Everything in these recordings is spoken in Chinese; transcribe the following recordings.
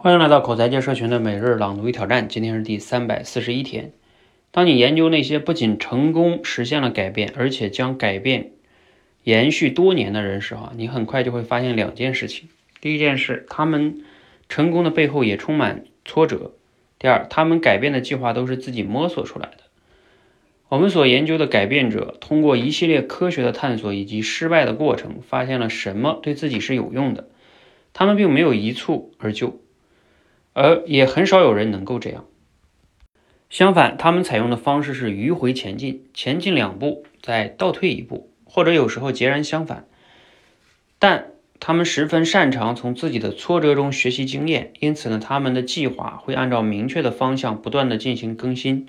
欢迎来到口才界社群的每日朗读与挑战，今天是第三百四十一天。当你研究那些不仅成功实现了改变，而且将改变延续多年的人时，哈，你很快就会发现两件事情。第一件事，他们成功的背后也充满挫折；第二，他们改变的计划都是自己摸索出来的。我们所研究的改变者，通过一系列科学的探索以及失败的过程，发现了什么对自己是有用的。他们并没有一蹴而就。而也很少有人能够这样。相反，他们采用的方式是迂回前进，前进两步再倒退一步，或者有时候截然相反。但他们十分擅长从自己的挫折中学习经验，因此呢，他们的计划会按照明确的方向不断的进行更新。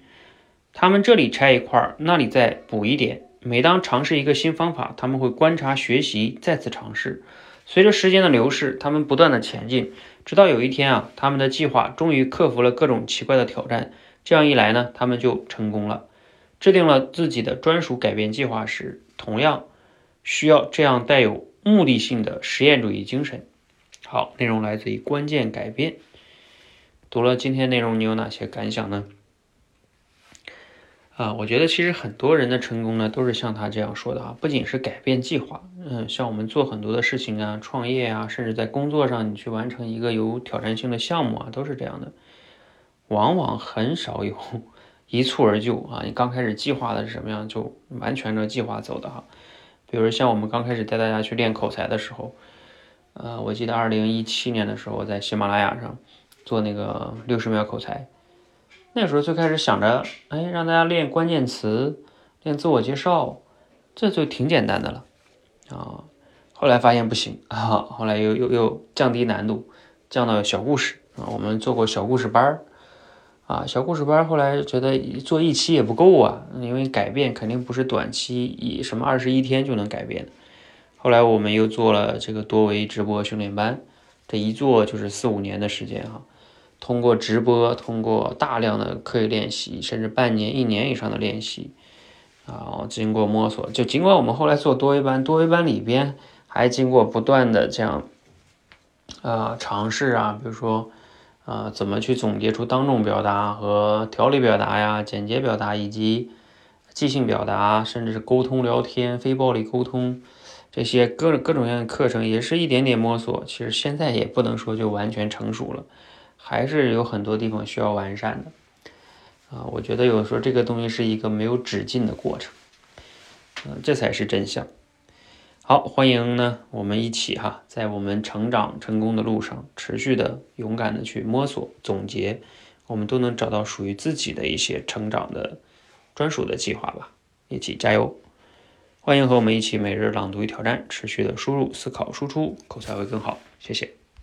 他们这里拆一块，那里再补一点。每当尝试一个新方法，他们会观察、学习，再次尝试。随着时间的流逝，他们不断的前进，直到有一天啊，他们的计划终于克服了各种奇怪的挑战。这样一来呢，他们就成功了。制定了自己的专属改变计划时，同样需要这样带有目的性的实验主义精神。好，内容来自于关键改变。读了今天内容，你有哪些感想呢？啊，我觉得其实很多人的成功呢，都是像他这样说的啊，不仅是改变计划，嗯，像我们做很多的事情啊，创业啊，甚至在工作上你去完成一个有挑战性的项目啊，都是这样的，往往很少有一蹴而就啊。你刚开始计划的是什么样，就完全照计划走的哈。比如像我们刚开始带大家去练口才的时候，呃，我记得二零一七年的时候，在喜马拉雅上做那个六十秒口才。那时候最开始想着，哎，让大家练关键词，练自我介绍，这就挺简单的了啊。后来发现不行啊，后来又又又降低难度，降到小故事啊。我们做过小故事班儿啊，小故事班儿后来觉得做一期也不够啊，因为改变肯定不是短期以什么二十一天就能改变。后来我们又做了这个多维直播训练班，这一做就是四五年的时间哈。通过直播，通过大量的刻意练习，甚至半年、一年以上的练习，啊，经过摸索，就尽管我们后来做多维班，多维班里边还经过不断的这样，啊，尝试啊，比如说，啊，怎么去总结出当众表达和条理表达呀、简洁表达以及即兴表达，甚至是沟通、聊天、非暴力沟通这些各各种各样的课程，也是一点点摸索。其实现在也不能说就完全成熟了。还是有很多地方需要完善的啊！我觉得有时候这个东西是一个没有止境的过程，嗯，这才是真相。好，欢迎呢，我们一起哈，在我们成长成功的路上，持续的勇敢的去摸索总结，我们都能找到属于自己的一些成长的专属的计划吧！一起加油！欢迎和我们一起每日朗读与挑战，持续的输入、思考、输出，口才会更好。谢谢。